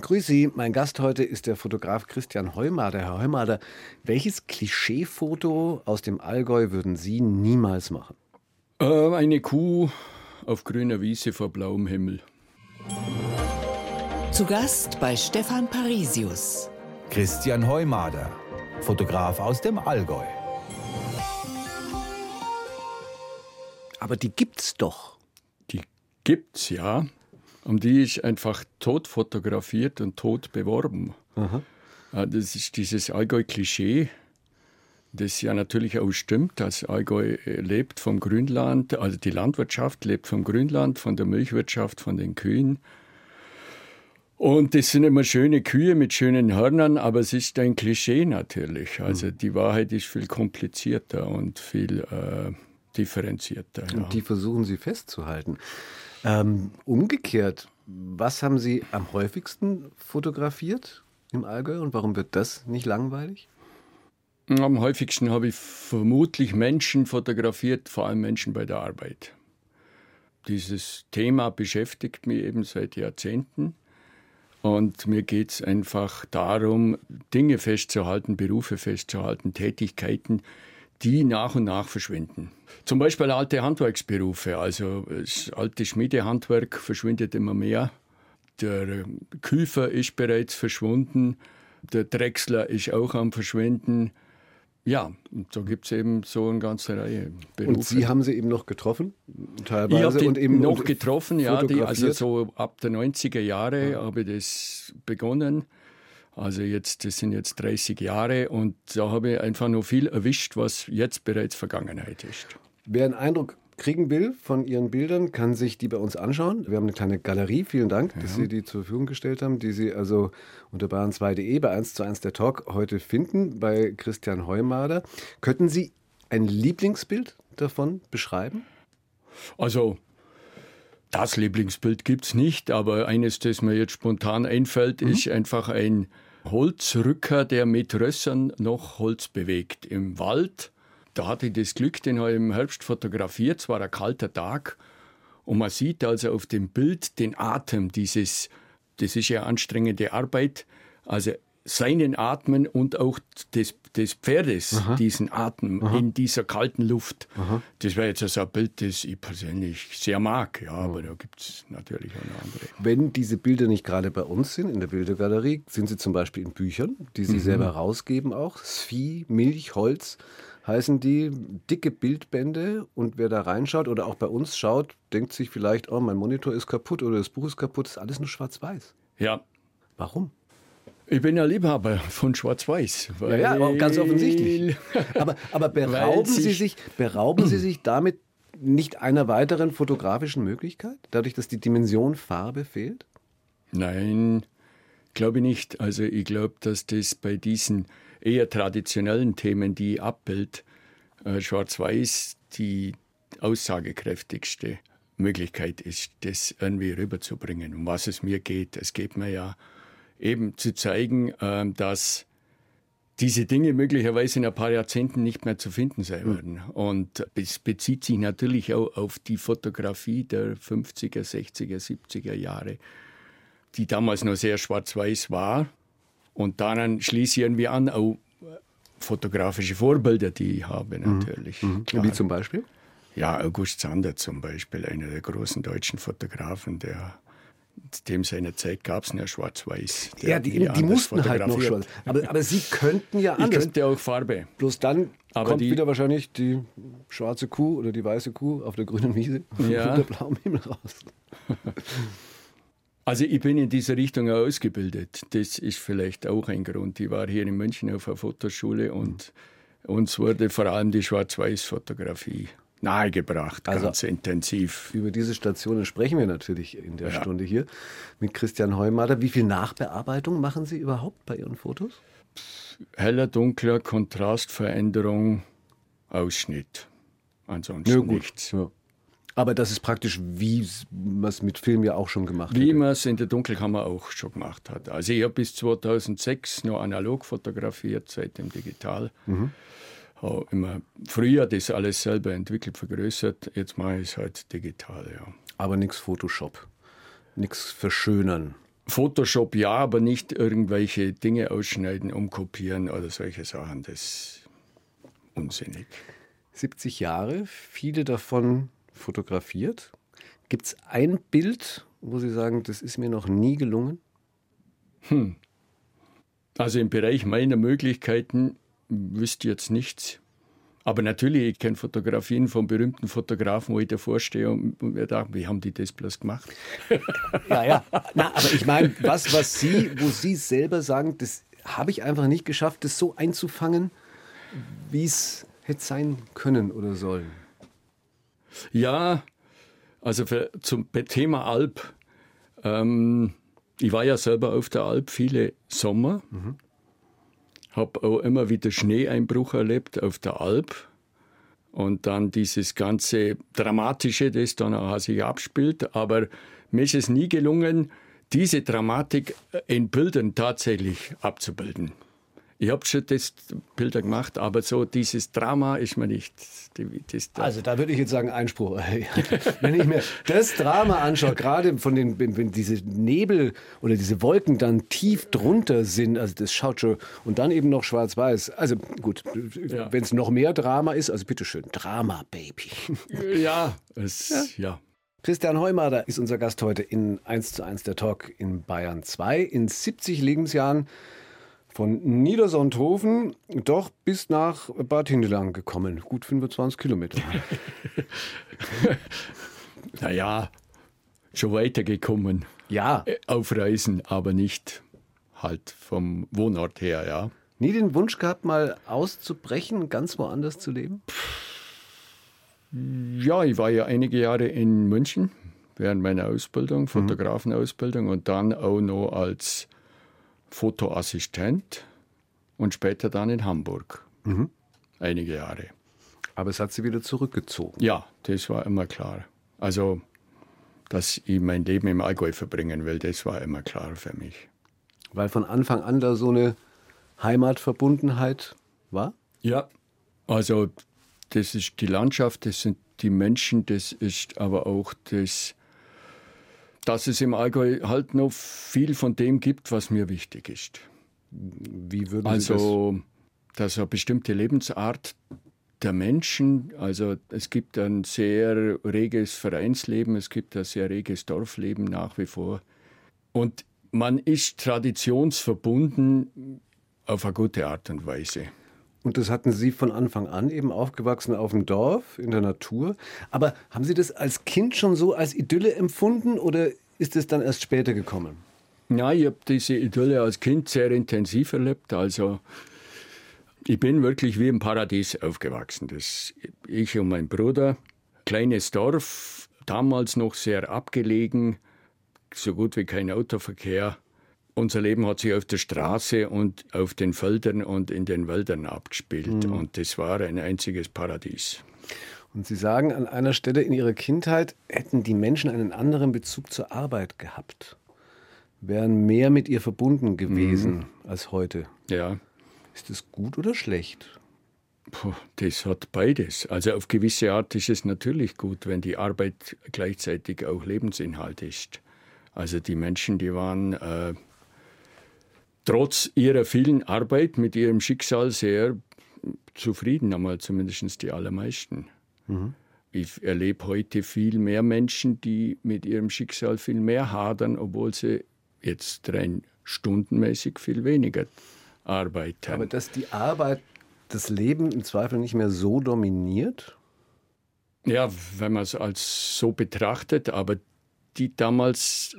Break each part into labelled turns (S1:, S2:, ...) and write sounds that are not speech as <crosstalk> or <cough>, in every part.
S1: Grüß Sie, mein Gast heute ist der Fotograf Christian Heumader. Herr Heumader, welches Klischeefoto aus dem Allgäu würden Sie niemals machen?
S2: Äh, eine Kuh auf grüner Wiese vor blauem Himmel.
S3: Zu Gast bei Stefan Parisius.
S4: Christian Heumader, Fotograf aus dem Allgäu.
S1: Aber die gibt's doch.
S2: Die gibt's ja. Und die ist einfach tot fotografiert und tot beworben. Aha. Das ist dieses Allgäu-Klischee, das ja natürlich auch stimmt. Das Allgäu lebt vom Grünland, also die Landwirtschaft lebt vom Grünland, von der Milchwirtschaft, von den Kühen. Und das sind immer schöne Kühe mit schönen Hörnern, aber es ist ein Klischee natürlich. Also mhm. die Wahrheit ist viel komplizierter und viel äh, differenzierter.
S1: Und ja. die versuchen Sie festzuhalten. Ähm, umgekehrt, was haben Sie am häufigsten fotografiert im Allgäu und warum wird das nicht langweilig?
S2: Am häufigsten habe ich vermutlich Menschen fotografiert, vor allem Menschen bei der Arbeit. Dieses Thema beschäftigt mich eben seit Jahrzehnten. Und mir geht es einfach darum, Dinge festzuhalten, Berufe festzuhalten, Tätigkeiten, die nach und nach verschwinden. Zum Beispiel alte Handwerksberufe, also das alte Schmiedehandwerk verschwindet immer mehr. Der Küfer ist bereits verschwunden, der Drechsler ist auch am Verschwinden. Ja, und so gibt es eben so eine ganze Reihe
S1: Berufe. Und Sie haben sie eben noch getroffen,
S2: teilweise? Ich habe und eben noch getroffen, ja, die, also so ab der 90er Jahre ja. habe ich das begonnen. Also jetzt, das sind jetzt 30 Jahre und da habe ich einfach noch viel erwischt, was jetzt bereits Vergangenheit ist.
S1: Wer einen Eindruck kriegen will von Ihren Bildern, kann sich die bei uns anschauen. Wir haben eine kleine Galerie. Vielen Dank, ja. dass Sie die zur Verfügung gestellt haben, die Sie also unter bayern2.de bei 1 zu 1 der Talk heute finden, bei Christian Heumader. Könnten Sie ein Lieblingsbild davon beschreiben?
S2: Also, das Lieblingsbild gibt es nicht, aber eines, das mir jetzt spontan einfällt, mhm. ist einfach ein Holzrücker, der mit Rössern noch Holz bewegt im Wald. Da hatte ich das Glück, den habe ich im Herbst fotografiert. Es war ein kalter Tag. Und man sieht also auf dem Bild den Atem dieses, das ist ja anstrengende Arbeit. Also seinen Atmen und auch des, des Pferdes, Aha. diesen Atem Aha. in dieser kalten Luft. Aha. Das wäre jetzt also ein Bild, das ich persönlich sehr mag. Ja, aber da gibt es natürlich auch noch andere.
S1: Wenn diese Bilder nicht gerade bei uns sind, in der Bildergalerie, sind sie zum Beispiel in Büchern, die Sie mhm. selber rausgeben auch. Vieh, Milch, Holz heißen die dicke Bildbände und wer da reinschaut oder auch bei uns schaut, denkt sich vielleicht, oh, mein Monitor ist kaputt oder das Buch ist kaputt, ist alles nur schwarz-weiß.
S2: Ja.
S1: Warum?
S2: Ich bin ja Liebhaber von Schwarz-Weiß.
S1: Ja, ja, ganz offensichtlich. <laughs> Aber, aber berauben, Sie sich, berauben Sie sich damit nicht einer weiteren fotografischen Möglichkeit, dadurch, dass die Dimension Farbe fehlt?
S2: Nein, glaube ich nicht. Also ich glaube, dass das bei diesen eher traditionellen Themen, die Abbild, äh, Schwarz-Weiß, die aussagekräftigste Möglichkeit ist, das irgendwie rüberzubringen, um was es mir geht. Es geht mir ja eben zu zeigen, ähm, dass diese Dinge möglicherweise in ein paar Jahrzehnten nicht mehr zu finden sein hm. werden. Und es bezieht sich natürlich auch auf die Fotografie der 50er, 60er, 70er Jahre, die damals noch sehr schwarz-weiß war. Und daran schließe ich irgendwie an, auch fotografische Vorbilder, die ich habe mhm. natürlich.
S1: Mhm. Wie zum Beispiel?
S2: Ja, August Sander zum Beispiel, einer der großen deutschen Fotografen, der dem seiner Zeit gab es ja schwarz-weiß.
S1: Ja, die, die mussten halt noch schwarz. Aber, aber Sie könnten ja
S2: anders. Ich könnte auch Farbe.
S1: Bloß dann aber kommt die, wieder wahrscheinlich die schwarze Kuh oder die weiße Kuh auf der grünen Wiese <laughs> ja. und der blauen Himmel raus. <laughs>
S2: Also ich bin in dieser Richtung ausgebildet. Das ist vielleicht auch ein Grund. Ich war hier in München auf einer Fotoschule und uns wurde vor allem die Schwarz-Weiß-Fotografie nahegebracht, also ganz intensiv.
S1: Über diese Stationen sprechen wir natürlich in der ja. Stunde hier mit Christian Heumader. Wie viel Nachbearbeitung machen Sie überhaupt bei Ihren Fotos?
S2: Heller, dunkler, Kontrastveränderung, Ausschnitt. Ansonsten
S1: ja,
S2: nichts. Ja.
S1: Aber das ist praktisch, wie man es mit Film ja auch schon gemacht
S2: hat. Wie man es in der Dunkelkammer auch schon gemacht hat. Also ich habe bis 2006 nur analog fotografiert, seitdem digital. Mhm habe immer früher das alles selber entwickelt, vergrößert. Jetzt mache ich es halt digital, ja.
S1: Aber nichts Photoshop, nichts verschönern.
S2: Photoshop ja, aber nicht irgendwelche Dinge ausschneiden, umkopieren oder solche Sachen. Das ist unsinnig.
S1: 70 Jahre, viele davon fotografiert. Gibt es ein Bild, wo Sie sagen, das ist mir noch nie gelungen?
S2: Hm. Also im Bereich meiner Möglichkeiten wüsste jetzt nichts. Aber natürlich, ich kenne Fotografien von berühmten Fotografen, wo ich davor stehe und mir dachte, wie haben die das bloß gemacht? <laughs>
S1: ja, ja. Na, aber ich meine, was, was Sie, wo Sie selber sagen, das habe ich einfach nicht geschafft, das so einzufangen, wie es hätte sein können oder sollen.
S2: Ja, also für, zum Thema Alp. Ähm, ich war ja selber auf der Alp viele Sommer. Mhm. Habe auch immer wieder Schneeeinbruch erlebt auf der Alp. Und dann dieses ganze Dramatische, das dann auch sich abspielt. Aber mir ist es nie gelungen, diese Dramatik in Bildern tatsächlich abzubilden. Ich habe schon das Bilder gemacht, aber so dieses Drama ist mir nicht.
S1: Das, also da würde ich jetzt sagen Einspruch. <laughs> wenn ich mir das Drama anschaue, gerade von den, wenn diese Nebel oder diese Wolken dann tief drunter sind, also das schaut schon und dann eben noch schwarz-weiß. Also gut, ja. wenn es noch mehr Drama ist, also bitteschön, Drama, Baby. <laughs>
S2: Ja, es, ja. ja.
S1: Christian Heumader ist unser Gast heute in 1 zu 1 der Talk in Bayern 2. In 70 Lebensjahren von Niedersonthofen doch bis nach Bad Hindelang gekommen. Gut 25 Kilometer. <laughs>
S2: naja, schon weitergekommen.
S1: Ja.
S2: Äh, auf Reisen, aber nicht halt vom Wohnort her, ja.
S1: Nie den Wunsch gehabt, mal auszubrechen, ganz woanders zu leben?
S2: Ja, ich war ja einige Jahre in München während meiner Ausbildung, mhm. Fotografenausbildung und dann auch noch als Fotoassistent und später dann in Hamburg. Mhm. Einige Jahre.
S1: Aber es hat sie wieder zurückgezogen.
S2: Ja, das war immer klar. Also, dass ich mein Leben im Allgäu verbringen will, das war immer klar für mich.
S1: Weil von Anfang an da so eine Heimatverbundenheit war?
S2: Ja, also das ist die Landschaft, das sind die Menschen, das ist aber auch das dass es im Allgäu halt noch viel von dem gibt, was mir wichtig ist.
S1: Wie würden
S2: Sie
S1: also,
S2: das? dass eine bestimmte Lebensart der Menschen, also es gibt ein sehr reges Vereinsleben, es gibt ein sehr reges Dorfleben nach wie vor. Und man ist traditionsverbunden auf eine gute Art und Weise.
S1: Und das hatten Sie von Anfang an eben aufgewachsen auf dem Dorf, in der Natur. Aber haben Sie das als Kind schon so als Idylle empfunden oder ist es dann erst später gekommen?
S2: Ja, ich habe diese Idylle als Kind sehr intensiv erlebt. Also ich bin wirklich wie im Paradies aufgewachsen. Das, ich und mein Bruder, kleines Dorf, damals noch sehr abgelegen, so gut wie kein Autoverkehr. Unser Leben hat sich auf der Straße und auf den Feldern und in den Wäldern abgespielt. Mhm. Und das war ein einziges Paradies.
S1: Und Sie sagen, an einer Stelle in Ihrer Kindheit hätten die Menschen einen anderen Bezug zur Arbeit gehabt, wären mehr mit ihr verbunden gewesen mhm. als heute.
S2: Ja.
S1: Ist das gut oder schlecht?
S2: Puh, das hat beides. Also auf gewisse Art ist es natürlich gut, wenn die Arbeit gleichzeitig auch Lebensinhalt ist. Also die Menschen, die waren äh, trotz ihrer vielen Arbeit mit ihrem Schicksal sehr zufrieden, einmal zumindest die allermeisten. Mhm. Ich erlebe heute viel mehr Menschen, die mit ihrem Schicksal viel mehr hadern, obwohl sie jetzt rein stundenmäßig viel weniger arbeiten.
S1: Aber dass die Arbeit das Leben im Zweifel nicht mehr so dominiert?
S2: Ja, wenn man es als so betrachtet, aber die damals,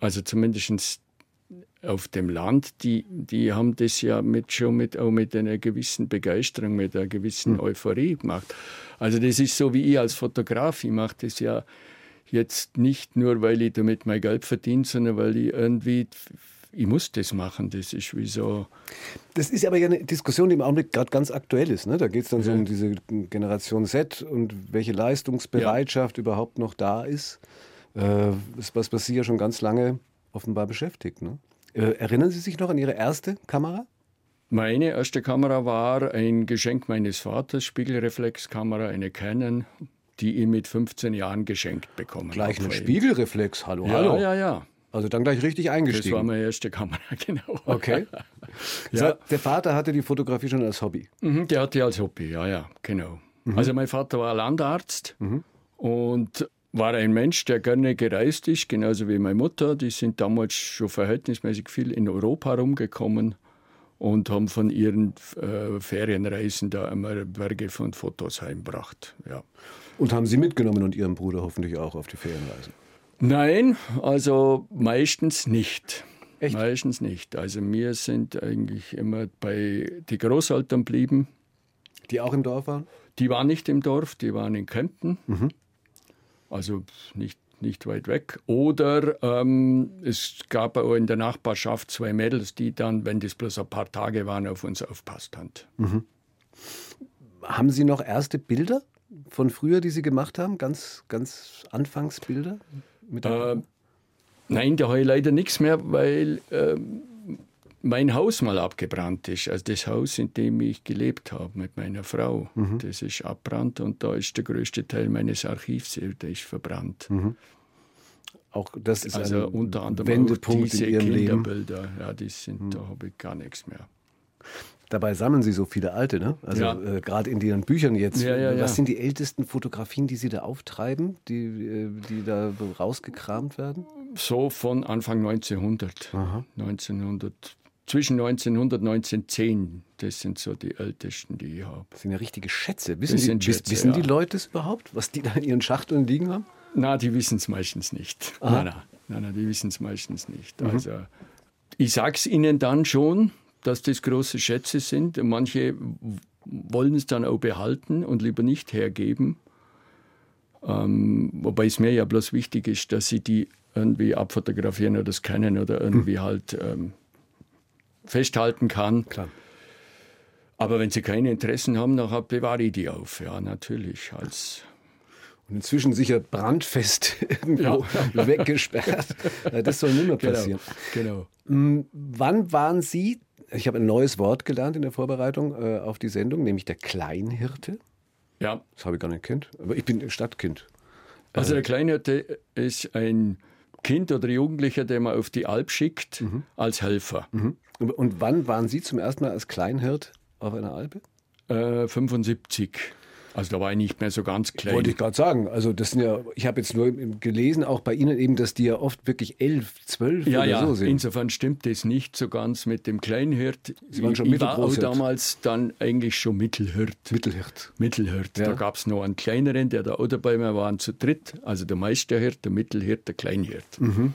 S2: also zumindest auf dem Land, die, die haben das ja mit, schon mit, auch mit einer gewissen Begeisterung, mit einer gewissen hm. Euphorie gemacht. Also das ist so wie ich als Fotograf, ich mache das ja jetzt nicht nur, weil ich damit mein Geld verdiene, sondern weil ich irgendwie ich muss das machen. Das ist wie so.
S1: Das ist aber ja eine Diskussion, die im Augenblick gerade ganz aktuell ist. Ne? Da geht es dann ja. so um diese Generation Z und welche Leistungsbereitschaft ja. überhaupt noch da ist. Äh, was, was Sie ja schon ganz lange offenbar beschäftigt. Ne? Äh, erinnern Sie sich noch an Ihre erste Kamera?
S2: Meine erste Kamera war ein Geschenk meines Vaters, Spiegelreflexkamera, eine Canon, die ihn mit 15 Jahren geschenkt bekommen
S1: Gleich eine Spiegelreflex, hallo,
S2: ja,
S1: hallo.
S2: Ja, ja,
S1: Also dann gleich richtig
S2: Das
S1: eingestiegen.
S2: war meine erste Kamera, <laughs> genau.
S1: Okay.
S2: Ja.
S1: Der Vater hatte die Fotografie schon als Hobby.
S2: Mhm, der hatte als Hobby, ja, ja, genau.
S1: Mhm.
S2: Also mein Vater war Landarzt und war ein Mensch, der gerne gereist ist, genauso wie meine Mutter. Die sind damals schon verhältnismäßig viel in Europa rumgekommen und haben von ihren äh, Ferienreisen da immer Berge von Fotos heimgebracht. Ja.
S1: Und haben Sie mitgenommen und Ihren Bruder hoffentlich auch auf die Ferienreise.
S2: Nein, also meistens nicht.
S1: Echt?
S2: Meistens nicht. Also wir sind eigentlich immer bei die Großeltern blieben.
S1: Die auch im Dorf waren?
S2: Die waren nicht im Dorf, die waren in Kempten. Also nicht, nicht weit weg. Oder ähm, es gab auch in der Nachbarschaft zwei Mädels, die dann, wenn das bloß ein paar Tage waren, auf uns aufpasst haben.
S1: Haben Sie noch erste Bilder von früher, die Sie gemacht haben? Ganz, ganz Anfangsbilder? Mit
S2: Äh, nein, da habe ich leider nichts mehr, weil ähm, mein Haus mal abgebrannt ist. Also das Haus, in dem ich gelebt habe mit meiner Frau, das ist abbrannt und da ist der größte Teil meines Archivs, der ist verbrannt.
S1: auch das ist
S2: Also
S1: ein
S2: unter anderem
S1: Wendepunkt
S2: diese
S1: in Ihrem Leben.
S2: Kinderbilder, ja, die sind, da habe ich gar nichts mehr.
S1: Dabei sammeln Sie so viele alte, ne? Also
S2: Ja.
S1: äh, gerade in Ihren Büchern jetzt.
S2: Ja, ja,
S1: Was sind die ältesten Fotografien, die Sie da auftreiben, die, äh, die da rausgekramt werden?
S2: So von Anfang 1900. 1900 zwischen 1900 und 1910. Das sind so die ältesten, die ich habe.
S1: Das sind ja richtige Schätze. Wissen, die,
S2: Schätze,
S1: wissen die
S2: ja.
S1: Leute es überhaupt, was die da in ihren Schachteln liegen haben?
S2: Na, die wissen es meistens nicht. Nein, nein, nein, nein, die wissen es meistens nicht. Also, ich sage es ihnen dann schon, dass das große Schätze sind. Manche wollen es dann auch behalten und lieber nicht hergeben. Ähm, wobei es mir ja bloß wichtig ist, dass sie die irgendwie abfotografieren oder scannen oder irgendwie halt ähm, festhalten kann.
S1: Klar.
S2: Aber wenn sie keine Interessen haben, dann bewahre ich die auf. Ja, natürlich. Als
S1: Und inzwischen sicher brandfest <laughs> irgendwo <laughs> weggesperrt. Äh, Das soll nicht mehr passieren.
S2: Genau.
S1: Mm, Wann waren Sie, ich habe ein neues Wort gelernt in der Vorbereitung äh, auf die Sendung, nämlich der Kleinhirte.
S2: Ja,
S1: Das habe ich gar nicht kennt, aber ich bin Stadtkind.
S2: Also der Kleinhirte ist ein Kind oder Jugendlicher, den man auf die Alp schickt als Helfer.
S1: Mhm. Und- Und wann waren Sie zum ersten Mal als Kleinhirt auf einer Alpe?
S2: Äh, 75. Also da war ich nicht mehr so ganz klein.
S1: Wollte ich gerade sagen. Also das sind ja, ich habe jetzt nur gelesen, auch bei Ihnen eben, dass die ja oft wirklich elf, zwölf
S2: ja,
S1: oder
S2: ja,
S1: so sind.
S2: insofern stimmt das nicht so ganz mit dem Kleinhirt.
S1: Sie waren schon
S2: ich, war auch damals dann eigentlich schon Mittelhirt.
S1: Mittelhirt.
S2: Mittelhirt.
S1: Ja.
S2: Da gab es noch einen kleineren, der da auch dabei war, waren zu dritt. Also der Meisterhirt, der Mittelhirt, der Kleinhirt.
S1: Mhm.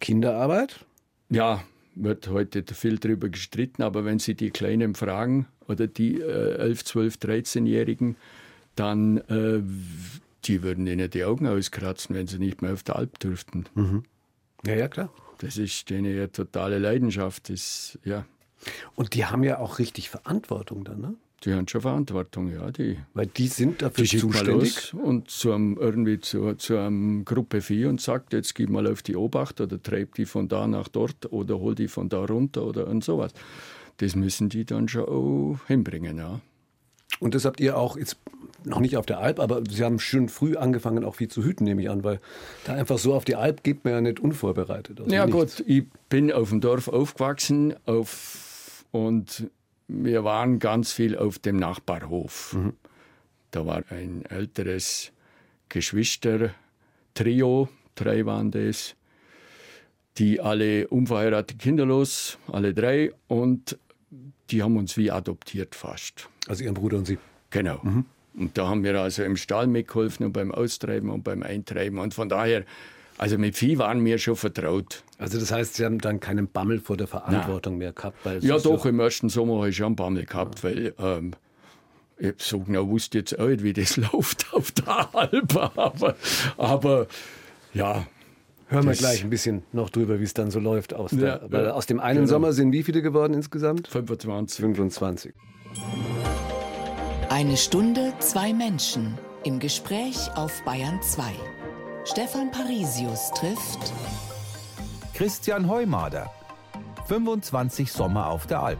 S1: Kinderarbeit?
S2: Ja, wird heute viel darüber gestritten, aber wenn Sie die Kleinen fragen oder die äh, 11, 12, 13-Jährigen, dann äh, die würden ihnen die Augen auskratzen, wenn sie nicht mehr auf der Alp dürften.
S1: Ja, ja, klar.
S2: Das ist denen ja totale Leidenschaft. Das, ja,
S1: Und die haben ja auch richtig Verantwortung dann, ne?
S2: Die haben schon Verantwortung, ja. Die,
S1: Weil die sind dafür
S2: die
S1: zuständig.
S2: und zu einem, irgendwie zu, zu einem Gruppe 4 und sagt, jetzt gib mal auf die Obacht oder treib die von da nach dort oder hol die von da runter oder und sowas. Das müssen die dann schon auch hinbringen, ja.
S1: Und das habt ihr auch jetzt noch nicht auf der Alp, aber Sie haben schon früh angefangen, auch viel zu hüten, nehme ich an, weil da einfach so auf die Alp geht man ja nicht unvorbereitet. Also
S2: Ja
S1: nichts.
S2: gut, ich bin auf dem Dorf aufgewachsen auf, und wir waren ganz viel auf dem Nachbarhof. Da war ein älteres Geschwister-Trio, drei waren das, die alle unverheiratet kinderlos, alle drei, und die haben uns wie adoptiert fast.
S1: Also Ihren Bruder und Sie.
S2: Genau. Und da haben wir also im Stall mitgeholfen und beim Austreiben und beim Eintreiben. Und von daher, also mit Vieh waren wir schon vertraut.
S1: Also das heißt, Sie haben dann keinen Bammel vor der Verantwortung mehr gehabt.
S2: Ja, doch, im ersten Sommer habe ich schon einen Bammel gehabt, weil ähm, ich so genau wusste jetzt auch nicht, wie das <laughs> läuft auf der Alp. Aber, aber ja,
S1: Hören wir gleich ein bisschen noch drüber, wie es dann so läuft. Aus, der,
S2: Ja,
S1: weil
S2: ja,
S1: aus dem einen
S2: genau.
S1: Sommer sind wie viele geworden insgesamt?
S2: 25.
S1: 25.
S3: Eine Stunde, zwei Menschen im Gespräch auf Bayern 2. Stefan Parisius trifft
S4: Christian Heumader. 25 Sommer auf der Alp.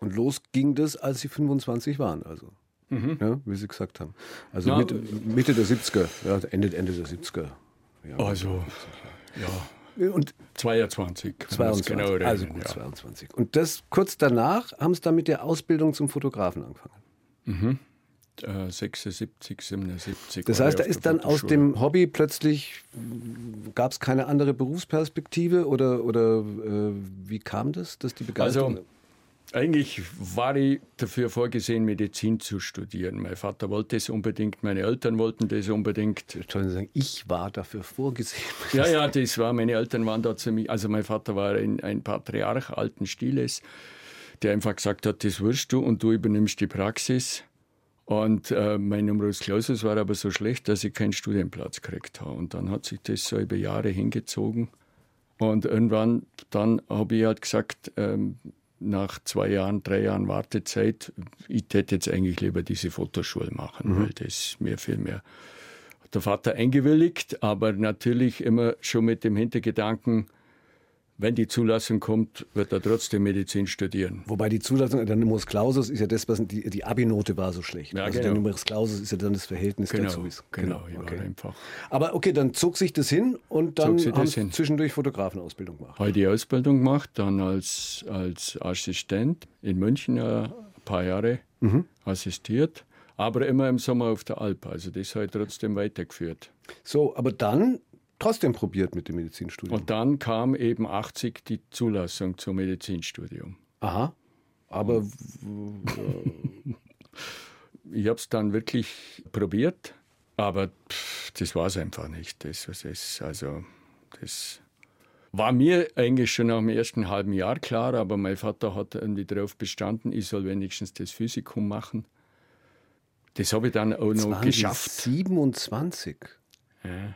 S1: Und los ging das, als Sie 25 waren. Also ja, wie Sie gesagt haben. Also
S2: Na,
S1: Mitte, Mitte der 70er, ja, Ende, Ende der 70er. Ja.
S2: Also, ja,
S1: Und
S2: 22. wenn man es
S1: 22,
S2: genau
S1: also
S2: rechnen,
S1: gut,
S2: ja.
S1: 22. Und das kurz danach haben Sie dann mit der Ausbildung zum Fotografen angefangen.
S2: Äh, 76, 77.
S1: Das heißt, da ist dann aus dem Hobby plötzlich, gab es keine andere Berufsperspektive oder, oder äh, wie kam das, dass die Begeisterung...
S2: Also, eigentlich war ich dafür vorgesehen, Medizin zu studieren. Mein Vater wollte es unbedingt, meine Eltern wollten das unbedingt.
S1: Entschuldigung, Sie sagen, ich war dafür vorgesehen. <laughs>
S2: Ja, ja, das war, meine Eltern waren da ziemlich, also mein Vater war ein, ein Patriarch alten Stiles, der einfach gesagt hat, das wirst du und du übernimmst die Praxis. Und äh, mein Numerus Clausus war aber so schlecht, dass ich keinen Studienplatz gekriegt habe. Und dann hat sich das so über Jahre hingezogen. Und irgendwann, dann habe ich halt gesagt, ähm, nach zwei Jahren, drei Jahren Wartezeit, ich hätte jetzt eigentlich lieber diese Fotoschule machen, weil das mir viel mehr der Vater eingewilligt, aber natürlich immer schon mit dem Hintergedanken, wenn die Zulassung kommt, wird er trotzdem Medizin studieren.
S1: Wobei die Zulassung, der Numerus Clausus ist ja das, was die, die Abi-Note war so schlecht.
S2: Ja,
S1: also der
S2: genau.
S1: Numerus Clausus ist ja dann das Verhältnis
S2: Genau,
S1: dazu. Ist.
S2: genau, ich
S1: okay.
S2: einfach.
S1: Aber okay, dann zog sich das hin und dann haben Sie zwischendurch Fotografenausbildung gemacht.
S2: Habe die Ausbildung gemacht, dann als, als Assistent in München ein paar Jahre assistiert, aber immer im Sommer auf der Alp. Also das habe ich trotzdem weitergeführt.
S1: So, aber dann trotzdem probiert mit dem Medizinstudium.
S2: Und dann kam eben 80 die Zulassung zum Medizinstudium.
S1: Aha. Aber <laughs>
S2: Ich habe es dann wirklich probiert, aber pff, das war es einfach nicht. Das, was ist, also, das war mir eigentlich schon nach dem ersten halben Jahr klar, aber mein Vater hat irgendwie darauf bestanden, ich soll wenigstens das Physikum machen. Das habe ich dann auch
S1: jetzt
S2: noch geschafft.
S1: Sie 27.
S2: Ja.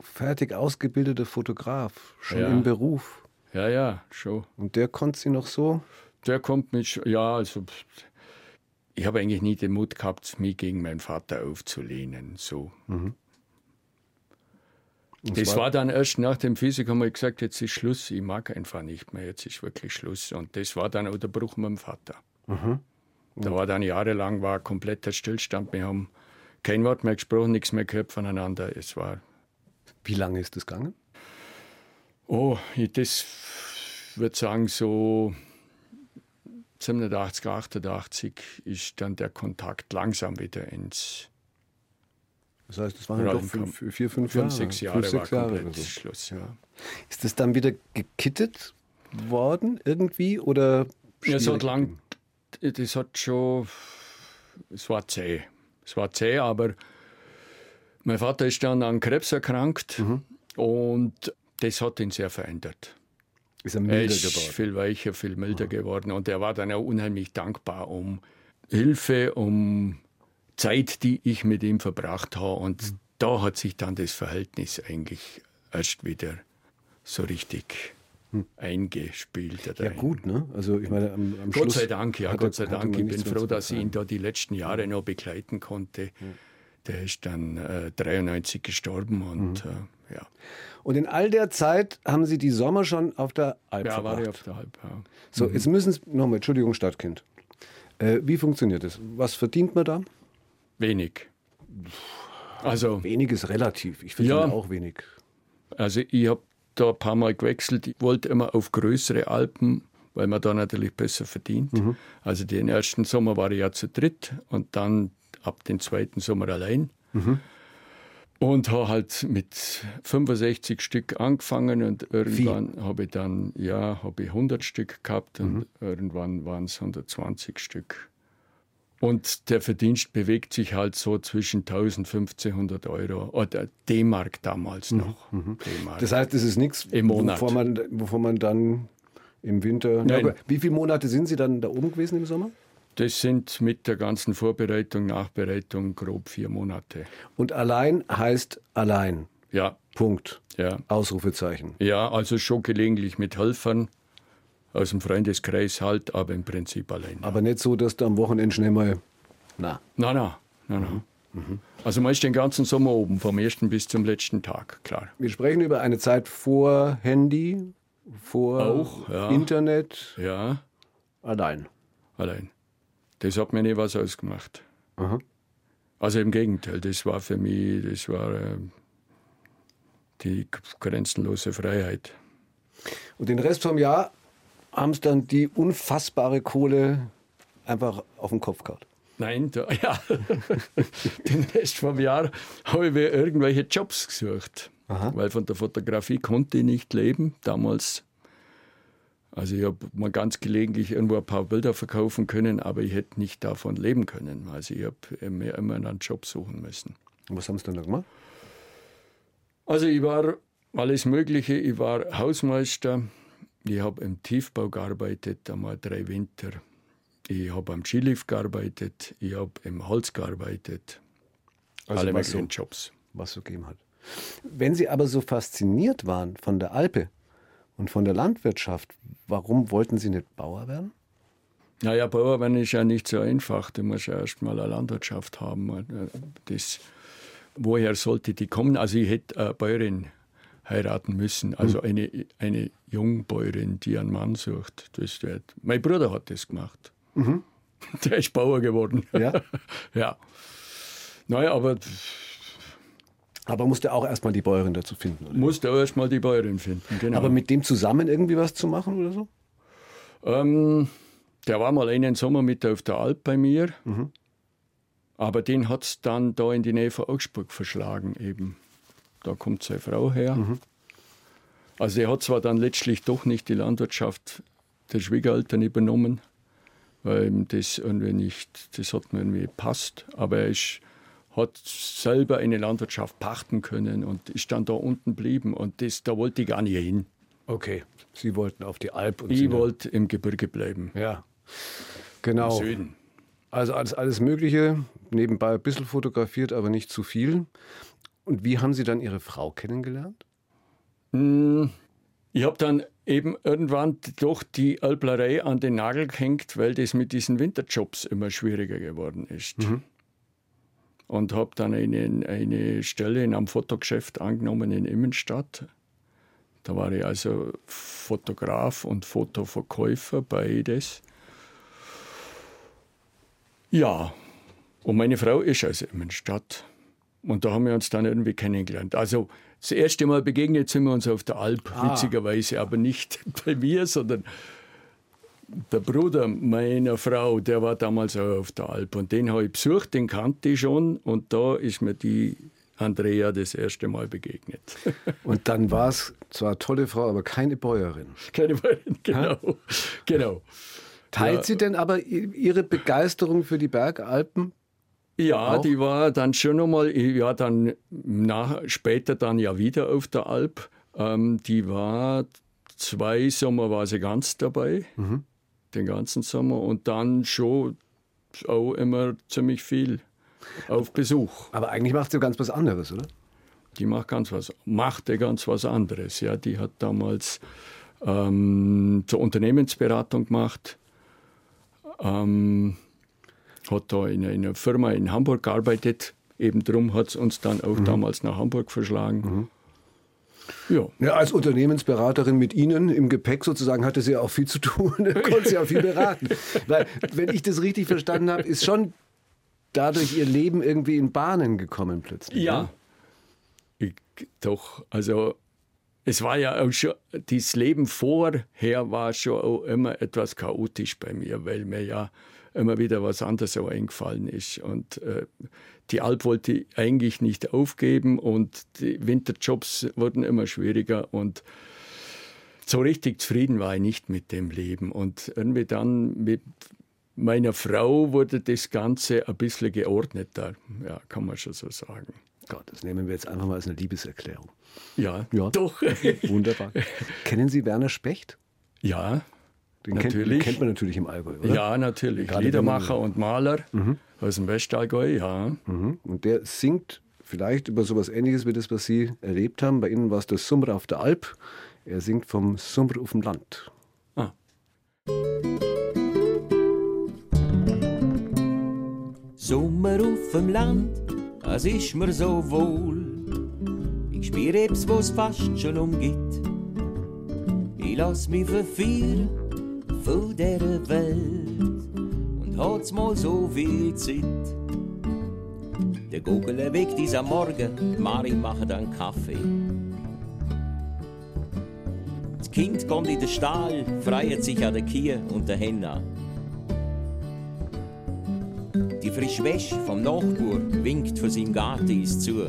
S1: Fertig ausgebildeter Fotograf, schon
S2: Ja.
S1: im Beruf.
S2: ja, ja, schon.
S1: Und der konnte Sie noch so.
S2: Der kommt mit, ja, also ich habe eigentlich nie den Mut gehabt, mich gegen meinen Vater aufzulehnen. So. Das war dann erst nach dem Physik, haben wir gesagt, jetzt ist Schluss, ich mag einfach nicht mehr, jetzt ist wirklich Schluss. Und das war dann auch der Bruch mit dem Vater. Da war dann jahrelang war kompletter Stillstand. Wir haben kein Wort mehr gesprochen, nichts mehr gehört voneinander. Es war,
S1: Wie lange ist das gegangen?
S2: oh, ich das würde sagen, so 87, 88 ist dann der Kontakt langsam wieder ins
S1: Das heißt, das waren ja doch fünf, vier, fünf,
S2: fünf,
S1: Jahre.
S2: sechs Jahre
S1: Fünf, sechs
S2: war
S1: Jahre so.
S2: Schluss. Ja.
S1: Ist das dann wieder gekittet worden irgendwie oder?
S2: Ja, es hat
S1: schwierig
S2: lang, das hat schon, es war zäh. Es war zäh, aber mein Vater ist dann an Krebs erkrankt
S1: Mhm.
S2: und das hat ihn sehr verändert.
S1: Ist er
S2: Er
S1: milder
S2: ist
S1: geworden?
S2: viel weicher, viel milder geworden und er war dann auch unheimlich dankbar um Hilfe, um Zeit, die ich mit ihm verbracht habe. Und
S1: Mhm.
S2: da hat sich dann das Verhältnis eigentlich erst wieder so richtig eingespielt.
S1: Hm. Ja
S2: ein-
S1: gut, ne? Also ich meine, am, am
S2: Gott
S1: Schluss
S2: sei Dank, ja, Gott
S1: er-
S2: sei Dank. Ich bin froh, dass ich ihn da die letzten Jahre noch begleiten konnte. Der ist dann äh, 93 gestorben und
S1: Mhm.
S2: äh, ja.
S1: Und in all der Zeit haben Sie die Sommer schon auf der Alp
S2: Ja, war
S1: verbracht.
S2: ich auf der Halb. Ja.
S1: So, jetzt müssen Sie, nochmal, Entschuldigung, Stadtkind. Äh, wie funktioniert das? Was verdient man da?
S2: Wenig. Also,
S1: Wenig ist relativ. Ich verdiene
S2: Ja.
S1: auch wenig.
S2: also ich habe da ein paar Mal gewechselt. Ich wollte immer auf größere Alpen, weil man da natürlich besser verdient.
S1: Mhm.
S2: Also den ersten Sommer war ich ja zu dritt und dann ab den zweiten Sommer allein.
S1: Mhm.
S2: Und habe halt mit 65 Stück angefangen und irgendwann habe ich dann, ja, habe ich 100 Stück gehabt und
S1: Mhm.
S2: irgendwann waren es 120 Stück. Und der Verdienst bewegt sich halt so zwischen 1000 1500 Euro oder D-Mark damals noch. D-Mark.
S1: Mhm. Das heißt, es ist nichts. Wovor, man, wovor man dann im Winter.
S2: Nein.
S1: Ja, wie viele Monate sind Sie dann da oben gewesen im Sommer?
S2: Das sind mit der ganzen Vorbereitung, Nachbereitung grob vier Monate.
S1: Und allein heißt allein.
S2: Ja,
S1: Punkt.
S2: ja.
S1: Ausrufezeichen.
S2: Ja, also schon gelegentlich mit Helfern aus dem Freundeskreis halt, aber im Prinzip allein.
S1: Aber nicht so, dass du am Wochenende schnell mal. Na.
S2: Na, na, na, na.
S1: Mhm.
S2: Also man ist den ganzen Sommer oben, vom ersten bis zum letzten Tag, klar.
S1: Wir sprechen über eine Zeit vor Handy, vor
S2: Auch, ja.
S1: Internet,
S2: Ja,
S1: allein.
S2: allein. Das hat mir nie was ausgemacht.
S1: Aha.
S2: Also im Gegenteil, das war für mich, das war äh, die grenzenlose Freiheit.
S1: Und den Rest vom Jahr haben es dann die unfassbare Kohle einfach auf den Kopf gehabt.
S2: Nein, da, <laughs> ja. den Rest vom Jahr habe ich mir irgendwelche Jobs gesucht.
S1: Aha.
S2: Weil von der Fotografie konnte ich nicht leben damals. Also ich habe mal ganz gelegentlich irgendwo ein paar Bilder verkaufen können, aber ich hätte nicht davon leben können. Also ich habe mir immer einen Job suchen müssen.
S1: Und was haben Sie dann da gemacht?
S2: Also ich war alles Mögliche. Ich war Hausmeister. Ich habe im Tiefbau gearbeitet, einmal drei Winter. Ich habe am Skilift gearbeitet. Ich habe im Holz gearbeitet.
S1: Also
S2: Alle möglichen
S1: so-
S2: Jobs.
S1: Was so gegeben hat. Wenn Sie aber so fasziniert waren von der Alpe und von der Landwirtschaft, warum wollten Sie nicht Bauer werden?
S2: Naja, Bauer werden ist ja nicht so einfach. Du musst ja erst mal eine Landwirtschaft haben. Das, woher sollte die kommen? Also ich hätte eine Bäuerin heiraten müssen, also eine, eine Jungbäuerin, die einen Mann sucht. Das wär, mein Bruder hat das gemacht. <laughs> Der ist Bauer geworden.
S1: Ja? <laughs>
S2: ja. Naja, aber
S1: Aber musste auch erstmal die Bäuerin dazu finden. Oder?
S2: musste erst mal die Bäuerin finden. Genau.
S1: Aber mit dem zusammen irgendwie was zu machen oder so?
S2: Ähm, der war mal einen Sommer mit auf der Alp bei mir. Aber den hat es dann da in die Nähe von Augsburg verschlagen eben. Da kommt seine Frau her. Also er hat zwar dann letztlich doch nicht die Landwirtschaft der Schwiegereltern übernommen, weil das irgendwie nicht, das hat mir irgendwie passt. Aber er ist, hat selber eine Landwirtschaft pachten können und ist dann da unten geblieben. Und das, da wollte ich gar nicht hin.
S1: Okay. Sie wollten auf die Alp und
S2: Ich wollte im Gebirge bleiben.
S1: Ja.
S2: Im
S1: Genau.
S2: Süden.
S1: Also alles, alles Mögliche, nebenbei ein bisschen fotografiert, aber nicht zu viel. Und wie haben Sie dann Ihre Frau kennengelernt?
S2: Ich habe dann eben irgendwann doch die Alplerei an den Nagel gehängt, weil das mit diesen Winterjobs immer schwieriger geworden ist. Und habe dann eine, eine Stelle in einem Fotogeschäft angenommen in Immenstadt. Da war ich also Fotograf und Fotoverkäufer, beides. Ja, und meine Frau ist aus Immenstadt. Und da haben wir uns dann irgendwie kennengelernt. Also das erste Mal begegnet sind wir uns auf der Alp, witzigerweise, aber nicht <laughs> bei mir, sondern der Bruder meiner Frau, der war damals auch auf der Alp. Und den habe ich besucht, den kannte ich schon. Und da ist mir die Andrea das erste Mal begegnet. <laughs>
S1: Und dann war es zwar eine tolle Frau, aber keine Bäuerin.
S2: Keine Bäuerin, <laughs> genau. genau.
S1: Teilt
S2: Ja.
S1: sie denn aber Ihre Begeisterung für die Bergalpen?
S2: Ja,
S1: Auch?
S2: die war dann schon nochmal, ja, dann nach, später dann ja wieder auf der Alp. Ähm, die war zwei Sommer war sie ganz dabei, den ganzen Sommer und dann schon auch immer ziemlich viel auf Besuch.
S1: Aber eigentlich macht sie ganz was anderes, oder?
S2: Die macht ganz was, machte ganz was anderes. Ja, die hat damals ähm, zur Unternehmensberatung gemacht. Ähm, hat da in einer Firma in Hamburg gearbeitet. Eben darum hat es uns dann auch damals nach Hamburg verschlagen. Ja,
S1: Ja, als Unternehmensberaterin mit Ihnen im Gepäck sozusagen hatte sie auch viel zu tun, <laughs> konnte sie auch viel beraten. Weil, wenn ich das richtig verstanden habe, ist schon dadurch Ihr Leben irgendwie in Bahnen gekommen plötzlich.
S2: Ja.
S1: ne?
S2: Ich, doch, also es war ja auch schon, das Leben vorher war schon auch immer etwas chaotisch bei mir, weil mir ja immer wieder was anderes auch eingefallen ist. Und äh, die Alp wollte ich eigentlich nicht aufgeben und die Winterjobs wurden immer schwieriger und so richtig zufrieden war ich nicht mit dem Leben. Und irgendwie dann mit meiner Frau wurde das Ganze ein bisschen geordneter, ja, kann man schon so sagen.
S1: Gott, das nehmen wir jetzt einfach mal als eine Liebeserklärung.
S2: Ja,
S1: Ja.
S2: doch. <laughs>
S1: Wunderbar. <laughs> Kennen Sie Werner Specht?
S2: ja,
S1: Den kennt,
S2: Natürlich.
S1: kennt man natürlich im Allgäu, oder?
S2: ja, natürlich.
S1: Gerade
S2: Liedermacher und Maler aus dem Westallgäu, ja.
S1: Mhm. Und der singt vielleicht über sowas Ähnliches wie das, was Sie erlebt haben. Bei Ihnen war es der Summer auf der Alp. Er singt vom Summer auf dem Land.
S2: Ah.
S5: Sommer auf dem Land, es ist mir so wohl. Ich spür etwas, was fast schon umgeht. Ich lass mich verführen von dieser Welt und hat's mal so viel Zeit. Der Gugel weckt ist am Morgen, Mari macht einen Kaffee. Das Kind kommt in den Stall, freiert sich an der Kier und der Henna. Die frische Wäsche vom Nachbar winkt von seinem Garten ins zu.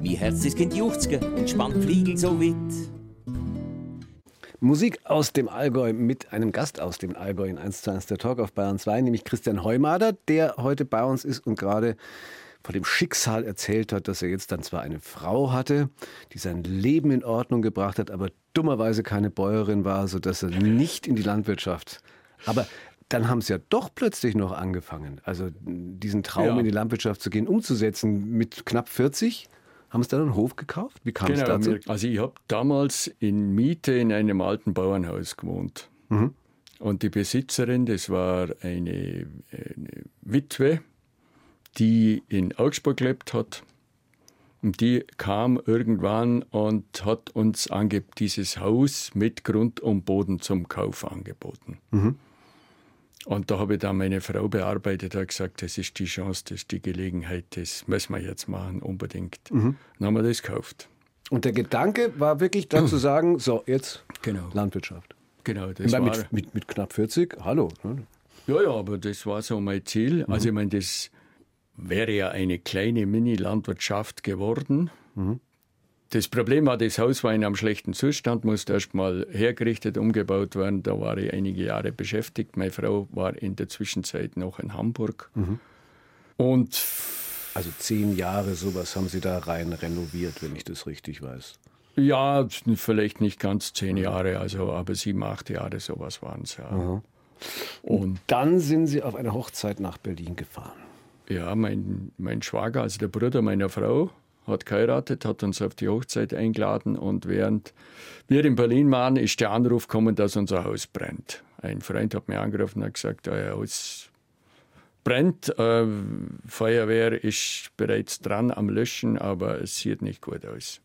S5: Mein Herz, das Kind juchzt und spannt Fliegel so weit.
S1: Musik aus dem Allgäu mit einem Gast aus dem Allgäu in 1 zu 1 der Talk auf Bayern 2, nämlich Christian Heumader, der heute bei uns ist und gerade von dem Schicksal erzählt hat, dass er jetzt dann zwar eine Frau hatte, die sein Leben in Ordnung gebracht hat, aber dummerweise keine Bäuerin war, sodass er nicht in die Landwirtschaft. Aber dann haben sie ja doch plötzlich noch angefangen, also diesen Traum
S2: Ja.
S1: in die Landwirtschaft zu gehen, umzusetzen mit knapp 40. Haben sie dann einen Hof gekauft? Wie kam es
S2: Genau,
S1: dazu?
S2: mir- also ich habe damals in Miete in einem alten Bauernhaus gewohnt.
S1: Mhm.
S2: Und die Besitzerin, das war eine, eine Witwe, die in Augsburg gelebt hat. Und die kam irgendwann und hat uns ange dieses Haus mit Grund und Boden zum Kauf angeboten. Und da habe ich dann meine Frau bearbeitet und gesagt, das ist die Chance, das ist die Gelegenheit, das müssen wir jetzt machen, unbedingt. Dann haben wir das gekauft.
S1: Und der Gedanke war wirklich dann zu sagen, <clears throat> so, jetzt
S2: Genau.
S1: Landwirtschaft.
S2: Genau, das
S1: meine,
S2: war,
S1: mit, mit, mit knapp 40, hallo. ne?
S2: ja, ja, aber das war so mein Ziel. Also ich meine, das wäre ja eine kleine Mini-Landwirtschaft geworden. Das Problem war, das Haus war in einem schlechten Zustand, musste erst mal hergerichtet, umgebaut werden. Da war ich einige Jahre beschäftigt. Meine Frau war in der Zwischenzeit noch in Hamburg. Und
S1: Also zehn Jahre sowas haben Sie da rein renoviert, wenn ich das richtig weiß.
S2: ja, vielleicht nicht ganz zehn Jahre, also aber sieben, acht Jahre, sowas waren es ja. Und
S1: Dann sind Sie auf eine Hochzeit nach Berlin gefahren.
S2: Ja, mein, mein Schwager, also der Bruder meiner Frau, hat geheiratet, hat uns auf die Hochzeit eingeladen und während wir in Berlin waren, ist der Anruf gekommen, dass unser Haus brennt. Ein Freund hat mir angerufen und hat gesagt, euer Haus brennt, äh, Feuerwehr ist bereits dran am Löschen, aber es sieht nicht gut aus.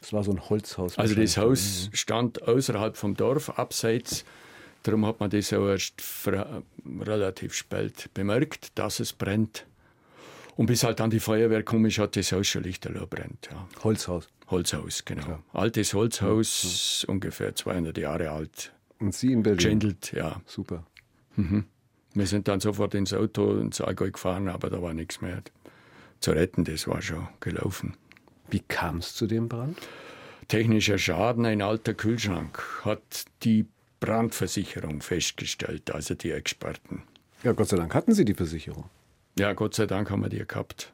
S1: Das war so ein Holzhaus.
S2: Also das. Haus stand außerhalb vom Dorf, abseits. Darum hat man das auch erst relativ spät bemerkt, dass es brennt. Und bis halt dann die Feuerwehr ist, hat das Haus schon lichterloh brennt. Ja.
S1: Holzhaus.
S2: Holzhaus, genau. Altes Holzhaus, ungefähr 200 Jahre alt.
S1: Und Sie in Berlin.
S2: Geschändelt, ja.
S1: Super.
S2: Wir sind dann sofort ins Auto ins Allgäu gefahren, aber da war nichts mehr zu retten. Das war schon gelaufen.
S1: Wie kam es zu dem Brand?
S2: Technischer Schaden, ein alter Kühlschrank, hat die Brandversicherung festgestellt, also die Experten.
S1: Ja, Gott sei Dank hatten Sie die Versicherung.
S2: Ja, Gott sei Dank haben wir die gehabt.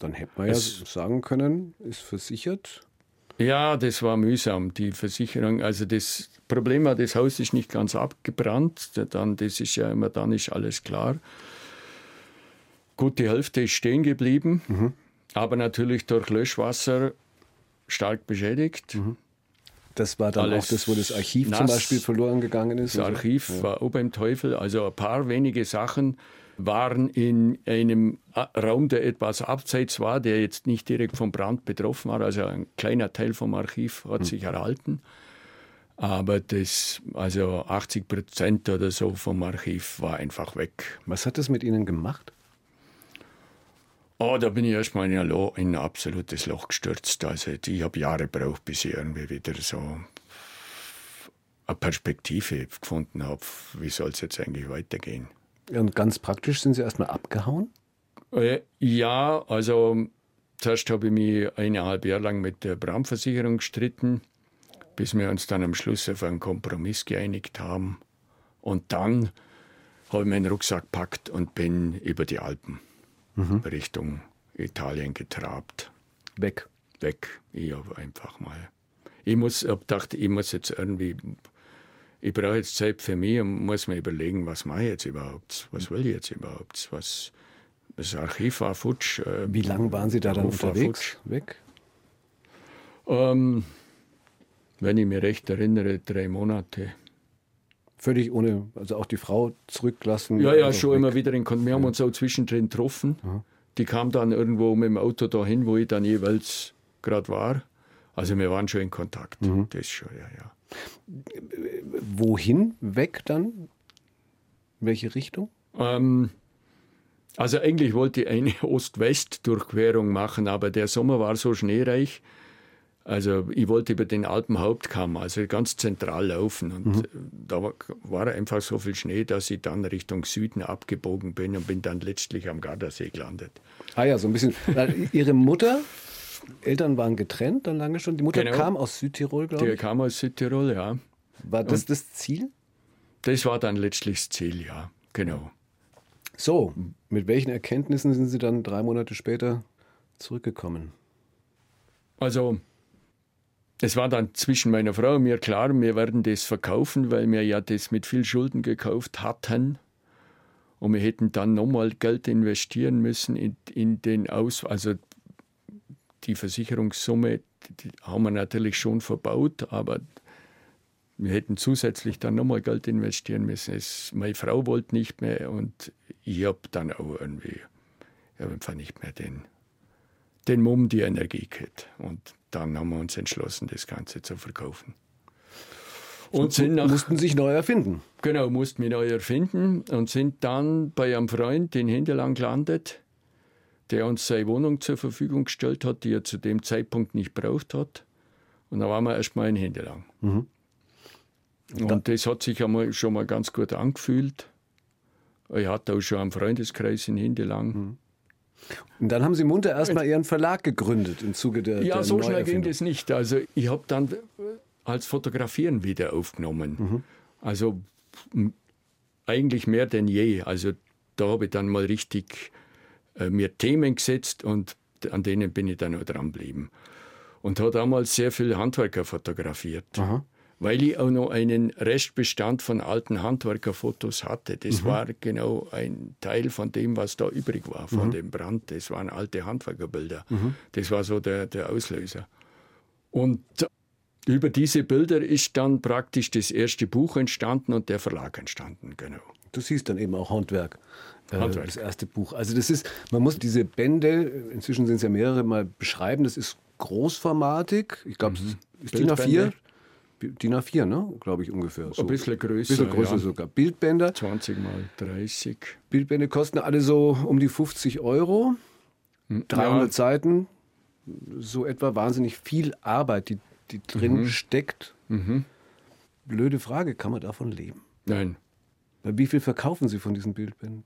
S1: Dann hätte man ja
S2: Es-
S1: sagen können, ist versichert.
S2: Ja, das war mühsam, die Versicherung. Also das Problem war, das Haus ist nicht ganz abgebrannt. Dann, das ist ja immer, dann ist alles klar. Gut, die Hälfte ist stehen geblieben, aber natürlich durch Löschwasser stark beschädigt.
S1: Das war dann
S2: Alles
S1: auch das, wo das Archiv zum
S2: nass.
S1: Beispiel verloren gegangen ist.
S2: Das. Archiv war auch beim Teufel. Also ein paar wenige Sachen waren in einem A- Raum, der etwas abseits war, der jetzt nicht direkt vom Brand betroffen war. Also ein kleiner Teil vom Archiv hat sich erhalten. Aber das, also 80 Prozent oder so vom Archiv war einfach weg.
S1: Was hat das mit Ihnen gemacht?
S2: Oh, da bin ich erstmal in in ein absolutes Loch gestürzt. Also ich habe Jahre gebraucht, bis ich irgendwie wieder so eine Perspektive gefunden habe, wie soll es jetzt eigentlich weitergehen.
S1: Und ganz praktisch sind Sie erstmal abgehauen?
S2: Äh, ja, also zuerst habe ich mich eineinhalb Jahre lang mit der Brandversicherung gestritten, bis wir uns dann am Schluss auf einen Kompromiss geeinigt haben. Und dann habe ich meinen Rucksack gepackt und bin über die Alpen Richtung Italien getrabt.
S1: Weg.
S2: Weg. Ich habe einfach mal. Ich muss, hab gedacht, ich muss jetzt irgendwie. Ich brauche jetzt Zeit für mich und muss mir überlegen, was mache ich jetzt überhaupt? Was will ich jetzt überhaupt? Was, das Archiv war futsch. äh,
S1: Wie lange waren Sie da dann
S2: Hof
S1: unterwegs? Weg?
S2: Ähm, wenn ich mich recht erinnere, drei Monate.
S1: Völlig ohne, also auch die Frau zurücklassen?
S2: Ja, ja, schon
S1: weg.
S2: immer wieder in Kontakt. Wir haben uns auch zwischendrin getroffen. Die kam dann irgendwo mit dem Auto dahin, wo ich dann jeweils gerade war. Also wir waren schon in Kontakt. Das schon, ja, ja.
S1: Wohin weg dann? Welche Richtung?
S2: Ähm, also eigentlich wollte ich eine Ost-West-Durchquerung machen, aber der Sommer war so schneereich. Also ich wollte über den Alpenhauptkamm, also ganz zentral laufen. Und mhm. da war, war, einfach so viel Schnee, dass ich dann Richtung Süden abgebogen bin und bin dann letztlich am Gardasee gelandet.
S1: Ah ja, so ein bisschen. Ihre Mutter, Eltern waren getrennt dann lange schon. Die Mutter genau. kam aus Südtirol, glaube ich.
S2: Die kam aus Südtirol, ja.
S1: War das und das Ziel?
S2: Das war dann letztlich das Ziel, ja, genau.
S1: So, mit welchen Erkenntnissen sind Sie dann drei Monate später zurückgekommen?
S2: Also, es war dann zwischen meiner Frau und mir klar, wir werden das verkaufen, weil wir ja das mit viel Schulden gekauft hatten. Und wir hätten dann nochmal Geld investieren müssen in, in den Aus... Also die Versicherungssumme die haben wir natürlich schon verbaut, aber wir hätten zusätzlich dann nochmal Geld investieren müssen. Es, meine Frau wollte nicht mehr und ich habe dann auch irgendwie hab einfach nicht mehr den, den Mumm, die Energie gehabt. Und dann haben wir uns entschlossen, das Ganze zu verkaufen.
S1: Und sind nach, mussten sich neu erfinden.
S2: Genau, mussten wir neu erfinden und sind dann bei einem Freund in Hindelang gelandet, der uns seine Wohnung zur Verfügung gestellt hat, die er zu dem Zeitpunkt nicht braucht hat. Und dann waren wir erstmal in Hindelang. Mhm. Und das hat sich einmal schon mal ganz gut angefühlt. Ich hatte auch schon einen Freundeskreis in Hindelang. Mhm.
S1: Und dann haben Sie munter erstmal Ihren Verlag gegründet im Zuge der
S2: Ja,
S1: der
S2: so schnell ging das nicht. Also ich habe dann als Fotografieren wieder aufgenommen. Mhm. Also eigentlich mehr denn je. Also da habe ich dann mal richtig äh, mir Themen gesetzt und an denen bin ich dann auch dran geblieben. Und habe damals sehr viele Handwerker fotografiert. Aha weil ich auch noch einen Restbestand von alten Handwerkerfotos hatte. Das mhm. war genau ein Teil von dem, was da übrig war, von mhm. dem Brand. Das waren alte Handwerkerbilder. Mhm. Das war so der, der Auslöser. Und über diese Bilder ist dann praktisch das erste Buch entstanden und der Verlag entstanden, genau.
S1: Du siehst dann eben auch Handwerk. Äh, Handwerk. Das erste Buch. Also das ist, man muss diese Bände, inzwischen sind es ja mehrere, mal beschreiben. Das ist großformatig. Ich glaube, mhm. ist DIN A4. DIN A4, ne? glaube ich ungefähr.
S2: So. Ein bisschen größer. Ein
S1: bisschen größer ja. sogar. Bildbänder.
S2: 20 mal 30.
S1: Bildbände kosten alle so um die 50 Euro. 300 ja. Seiten. So etwa wahnsinnig viel Arbeit, die, die drin mhm. steckt. Mhm. Blöde Frage, kann man davon leben?
S2: Nein.
S1: Wie viel verkaufen Sie von diesen Bildbänden?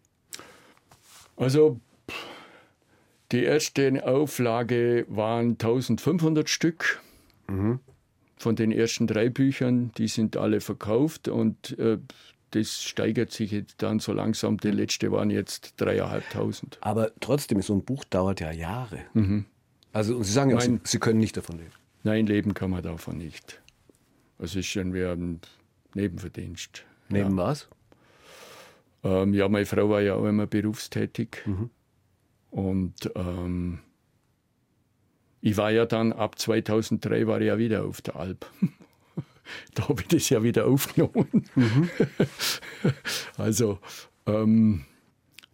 S2: Also die erste Auflage waren 1500 Stück. Mhm von den ersten drei Büchern, die sind alle verkauft und äh, das steigert sich jetzt dann so langsam. Die letzte waren jetzt dreieinhalbtausend.
S1: Aber trotzdem, so ein Buch dauert ja Jahre. Mhm. Also und Sie sagen ja, Sie, Sie, können nicht davon leben.
S2: Nein, leben kann man davon nicht. Es ist schon wie ein Nebenverdienst.
S1: Neben ja. was?
S2: Ähm, ja, meine Frau war ja auch immer berufstätig. Mhm. Und ähm, ich war ja dann ab 2003 war ich ja wieder auf der Alp. <laughs> da habe ich das ja wieder aufgenommen. Mhm. <laughs> also ähm,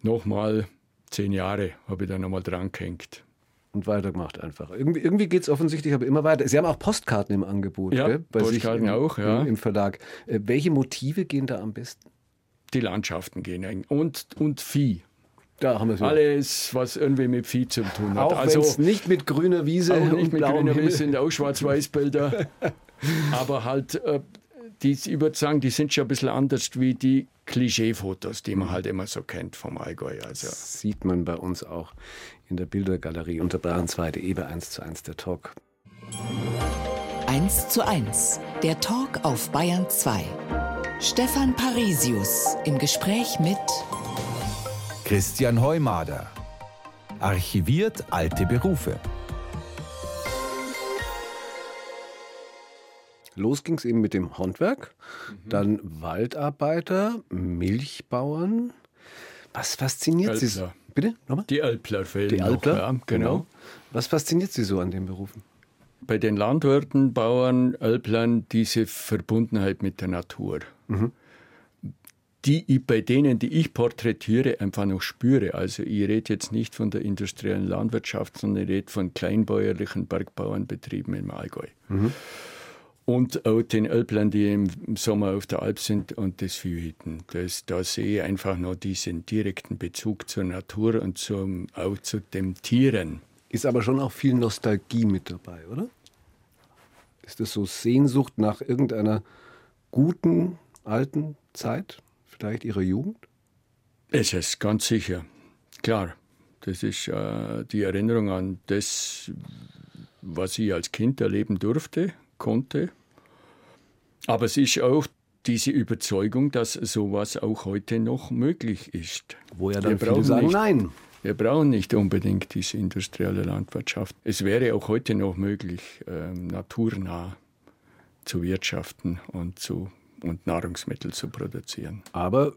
S2: nochmal zehn Jahre habe ich da nochmal dran gehängt.
S1: Und weitergemacht einfach. Irgendwie, irgendwie geht es offensichtlich aber immer weiter. Sie haben auch Postkarten im Angebot,
S2: ja,
S1: gell?
S2: Bei Postkarten
S1: im,
S2: auch, ja.
S1: Im Verlag. Äh, welche Motive gehen da am besten?
S2: Die Landschaften gehen und, und Vieh.
S1: Da haben wir
S2: Alles, was irgendwie mit Vieh zu tun hat.
S1: Auch also nicht mit grüner Wiese
S2: auch nicht mit grüner Wiese sind auch Schwarz-Weiß-Bilder. <laughs> aber halt, äh, die, ich würde sagen, die sind schon ein bisschen anders wie die Klischee-Fotos, die man halt immer so kennt vom Allgäu. Also.
S1: Das sieht man bei uns auch in der Bildergalerie unter Bayern 2, Eber 1 zu 1 der Talk.
S3: 1 zu 1, der Talk auf Bayern 2. Stefan Parisius im Gespräch mit
S4: Christian Heumader. Archiviert alte Berufe.
S1: Los ging es eben mit dem Handwerk, mhm. dann Waldarbeiter, Milchbauern. Was fasziniert Alpler. Sie so? Bitte?
S2: Nochmal? Die Alpler
S1: fehlen Die Alpler, noch, ja, genau. genau. Was fasziniert Sie so an den Berufen?
S2: Bei den Landwirten, Bauern, Alplern diese Verbundenheit mit der Natur. Mhm die ich bei denen, die ich porträtiere, einfach noch spüre. Also ich rede jetzt nicht von der industriellen Landwirtschaft, sondern ich rede von kleinbäuerlichen Bergbauernbetrieben im Allgäu. Mhm. und auch den Ölplern, die im Sommer auf der Alp sind und das Viehhüten. Das, da sehe ich einfach noch diesen direkten Bezug zur Natur und zum, auch zu den Tieren.
S1: Ist aber schon auch viel Nostalgie mit dabei, oder? Ist das so Sehnsucht nach irgendeiner guten, alten Zeit? Vielleicht Ihrer Jugend?
S2: Es ist ganz sicher. Klar. Das ist äh, die Erinnerung an das, was ich als Kind erleben durfte, konnte. Aber es ist auch diese Überzeugung, dass sowas auch heute noch möglich ist.
S1: Wo ja dann wir viele sagen, nicht, nein.
S2: Wir brauchen nicht unbedingt diese industrielle Landwirtschaft. Es wäre auch heute noch möglich, ähm, naturnah zu wirtschaften und, zu, und Nahrungsmittel zu produzieren.
S1: Aber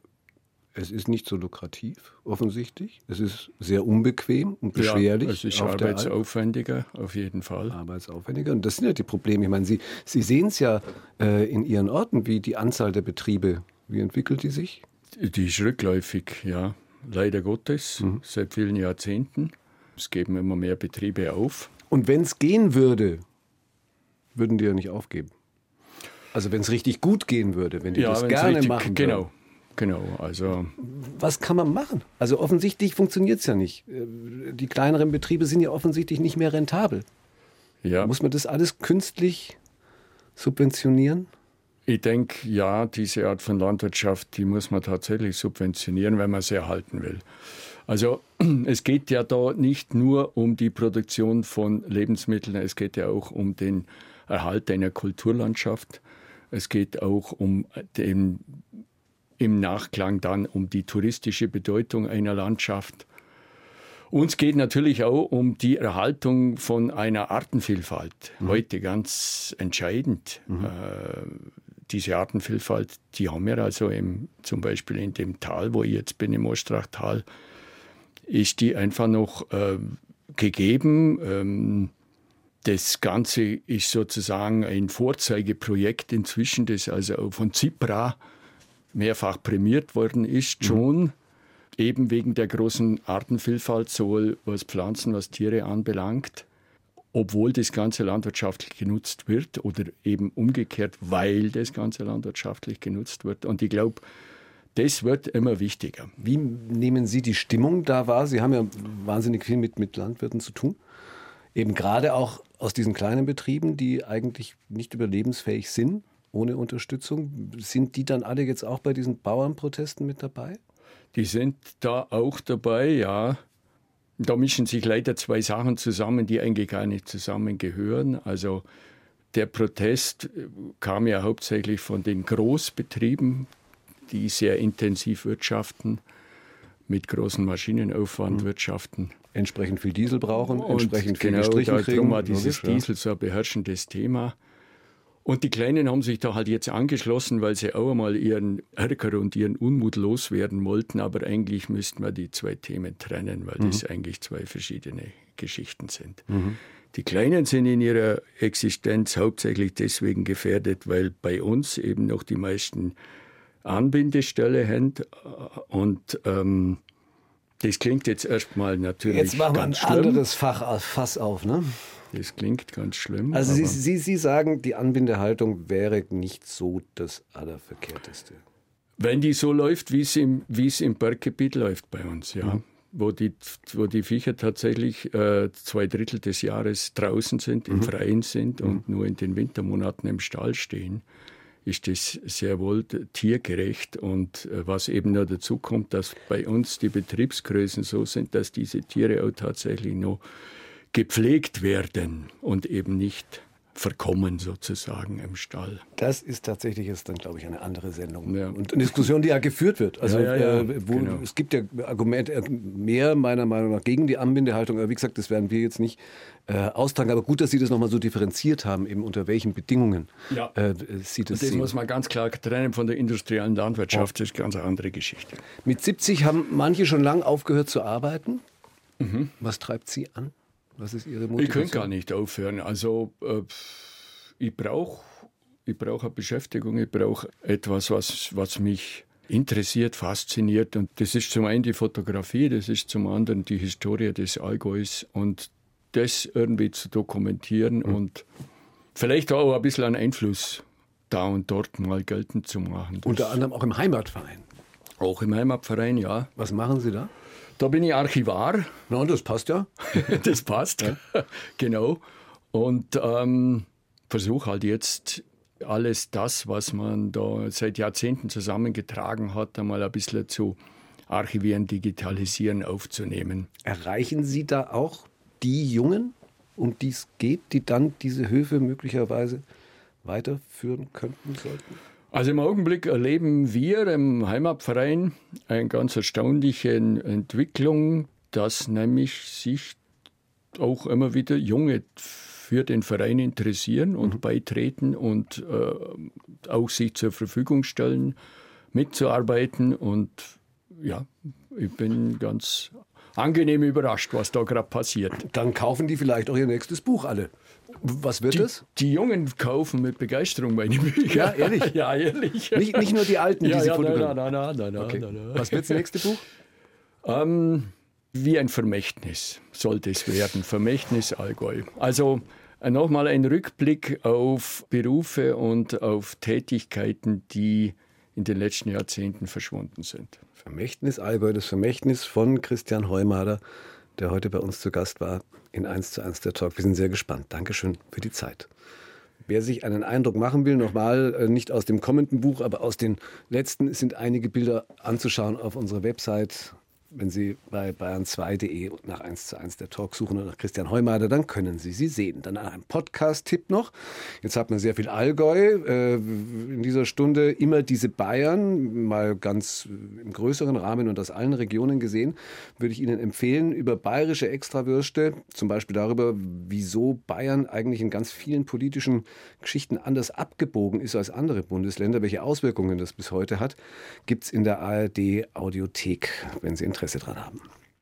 S1: es ist nicht so lukrativ, offensichtlich. Es ist sehr unbequem und beschwerlich. Ja,
S2: es ist arbeitsaufwendiger, auf jeden Fall.
S1: Arbeitsaufwendiger. Und das sind ja die Probleme. Ich meine, Sie, Sie sehen es ja äh, in Ihren Orten, wie die Anzahl der Betriebe, wie entwickelt die sich?
S2: Die ist rückläufig, ja. Leider Gottes, mhm. seit vielen Jahrzehnten. Es geben immer mehr Betriebe auf.
S1: Und wenn es gehen würde, würden die ja nicht aufgeben. Also wenn es richtig gut gehen würde, wenn die ja, das gerne richtig, machen
S2: Genau, würden. Genau, also.
S1: Was kann man machen? Also offensichtlich funktioniert es ja nicht. Äh, die kleineren Betriebe sind ja offensichtlich nicht mehr rentabel. Ja. Muss man das alles künstlich subventionieren?
S2: Ich denke, ja, diese Art von Landwirtschaft, die muss man tatsächlich subventionieren, wenn man sie erhalten will. Also <clears throat> es geht ja da nicht nur um die Produktion von Lebensmitteln, es geht ja auch um den Erhalt einer Kulturlandschaft. Es geht auch um den im Nachklang dann um die touristische Bedeutung einer Landschaft. Uns geht natürlich auch um die Erhaltung von einer Artenvielfalt. Mhm. Heute ganz entscheidend. Mhm. Diese Artenvielfalt, die haben wir also im, zum Beispiel in dem Tal, wo ich jetzt bin, im Ostrachtal, ist die einfach noch äh, gegeben. Ähm, das Ganze ist sozusagen ein Vorzeigeprojekt inzwischen, das also von ZIPRA mehrfach prämiert worden ist, mhm. schon eben wegen der großen Artenvielfalt, sowohl was Pflanzen, was Tiere anbelangt, obwohl das Ganze landwirtschaftlich genutzt wird oder eben umgekehrt, weil das Ganze landwirtschaftlich genutzt wird. Und ich glaube, das wird immer wichtiger.
S1: Wie nehmen Sie die Stimmung da wahr? Sie haben ja wahnsinnig viel mit, mit Landwirten zu tun. Eben gerade auch aus diesen kleinen Betrieben, die eigentlich nicht überlebensfähig sind ohne Unterstützung. Sind die dann alle jetzt auch bei diesen Bauernprotesten mit dabei?
S2: Die sind da auch dabei, ja. Da mischen sich leider zwei Sachen zusammen, die eigentlich gar nicht zusammengehören. Also der Protest kam ja hauptsächlich von den Großbetrieben, die sehr intensiv wirtschaften, mit großem Maschinenaufwand mhm. wirtschaften.
S1: Entsprechend viel Diesel brauchen,
S2: und
S1: entsprechend
S2: viel genau, Gestrichen kriegen. Darum war dieses Diesel so ein beherrschendes Thema. Und die Kleinen haben sich da halt jetzt angeschlossen, weil sie auch einmal ihren Ärger und ihren Unmut loswerden wollten. Aber eigentlich müssten wir die zwei Themen trennen, weil mhm. das eigentlich zwei verschiedene Geschichten sind. Mhm. Die Kleinen sind in ihrer Existenz hauptsächlich deswegen gefährdet, weil bei uns eben noch die meisten Anbindestelle haben. Und ähm, das klingt jetzt erstmal natürlich.
S1: Jetzt machen wir ein schlimm. anderes Fach, Fass auf, ne?
S2: Das klingt ganz schlimm.
S1: Also Sie, Sie, Sie sagen, die Anbindehaltung wäre nicht so das Allerverkehrteste.
S2: Wenn die so läuft, wie es im, Berggebiet läuft bei uns, ja. Mhm. Wo, die, wo die Viecher tatsächlich äh, zwei Drittel des Jahres draußen sind, im mhm. Freien sind mhm. und nur in den Wintermonaten im Stall stehen, ist das sehr wohl tiergerecht. Und äh, was eben noch dazu kommt, dass bei uns die Betriebsgrößen so sind, dass diese Tiere auch tatsächlich noch gepflegt werden und eben nicht verkommen sozusagen im Stall.
S1: Das ist tatsächlich jetzt dann, glaube ich, eine andere Sendung. Ja. Und eine Diskussion, die ja geführt wird. Also ja, ja, äh, wo, genau. es gibt ja Argumente äh, mehr meiner Meinung nach gegen die Anbindehaltung. Aber wie gesagt, das werden wir jetzt nicht äh, austragen. Aber gut, dass Sie das nochmal so differenziert haben, eben unter welchen Bedingungen
S2: ja. äh, Sie das Und das sehen. muss man ganz klar trennen von der industriellen Landwirtschaft. Das ist eine ganz andere Geschichte.
S1: Mit 70 haben manche schon lange aufgehört zu arbeiten. Mhm. Was treibt Sie an? Was ist Ihre Motivation?
S2: Ich könnte gar nicht aufhören. Also äh, ich brauche ich brauch eine Beschäftigung, ich brauche etwas, was, was mich interessiert, fasziniert. Und das ist zum einen die Fotografie, das ist zum anderen die Historie des Allgäus und das irgendwie zu dokumentieren mhm. und vielleicht auch ein bisschen einen Einfluss da und dort mal geltend zu machen. Das
S1: Unter anderem auch im Heimatverein.
S2: auch im Heimatverein, ja.
S1: Was machen Sie da?
S2: Da bin ich Archivar,
S1: Na, das passt ja. <laughs>
S2: das passt. <laughs> genau. Und ähm, versuche halt jetzt alles das, was man da seit Jahrzehnten zusammengetragen hat, einmal ein bisschen zu archivieren, digitalisieren, aufzunehmen.
S1: Erreichen Sie da auch die Jungen, um die es geht, die dann diese Höfe möglicherweise weiterführen könnten sollten?
S2: Also im Augenblick erleben wir im Heimatverein eine ganz erstaunliche Entwicklung, dass nämlich sich auch immer wieder Junge für den Verein interessieren und beitreten und äh, auch sich zur Verfügung stellen, mitzuarbeiten. Und ja, ich bin ganz angenehm überrascht, was da gerade passiert.
S1: Dann kaufen die vielleicht auch ihr nächstes Buch alle. Was wird
S2: Die,
S1: es?
S2: die Jungen kaufen mit Begeisterung meine Bücher.
S1: Ja, ehrlich? <laughs>
S2: ja, ehrlich.
S1: Nicht, nicht nur die Alten, die
S2: ja,
S1: Sie
S2: ja, nein,
S1: fotografieren.
S2: nein, nein, nein, nein,
S1: Okay.
S2: nein, nein.
S1: Was wird das nächste Buch? <laughs>
S2: Ähm, wie ein Vermächtnis sollte es werden. Vermächtnis Allgäu. Also äh, nochmal ein Rückblick auf Berufe und auf Tätigkeiten, die in den letzten Jahrzehnten verschwunden sind.
S1: Vermächtnis Allgäu, das Vermächtnis von Christian Heumader, der heute bei uns zu Gast war in 1 zu 1 der Talk. Wir sind sehr gespannt. Dankeschön für die Zeit. Wer sich einen Eindruck machen will, nochmal, äh, nicht aus dem kommenden Buch, aber aus den letzten, sind einige Bilder anzuschauen auf unserer Website. Wenn Sie bei bayern2.de nach 1 zu 1 der Talk suchen oder nach Christian Heumader, dann können Sie sie sehen. Dann ein Podcast-Tipp noch. Jetzt hat man sehr viel Allgäu. Äh, in dieser Stunde immer diese Bayern, mal ganz im größeren Rahmen und aus allen Regionen gesehen, würde ich Ihnen empfehlen, über bayerische Extrawürste, zum Beispiel darüber, wieso Bayern eigentlich in ganz vielen politischen Geschichten anders abgebogen ist als andere Bundesländer, welche Auswirkungen das bis heute hat, gibt es in der ARD Audiothek, wenn Sie Interesse dran haben.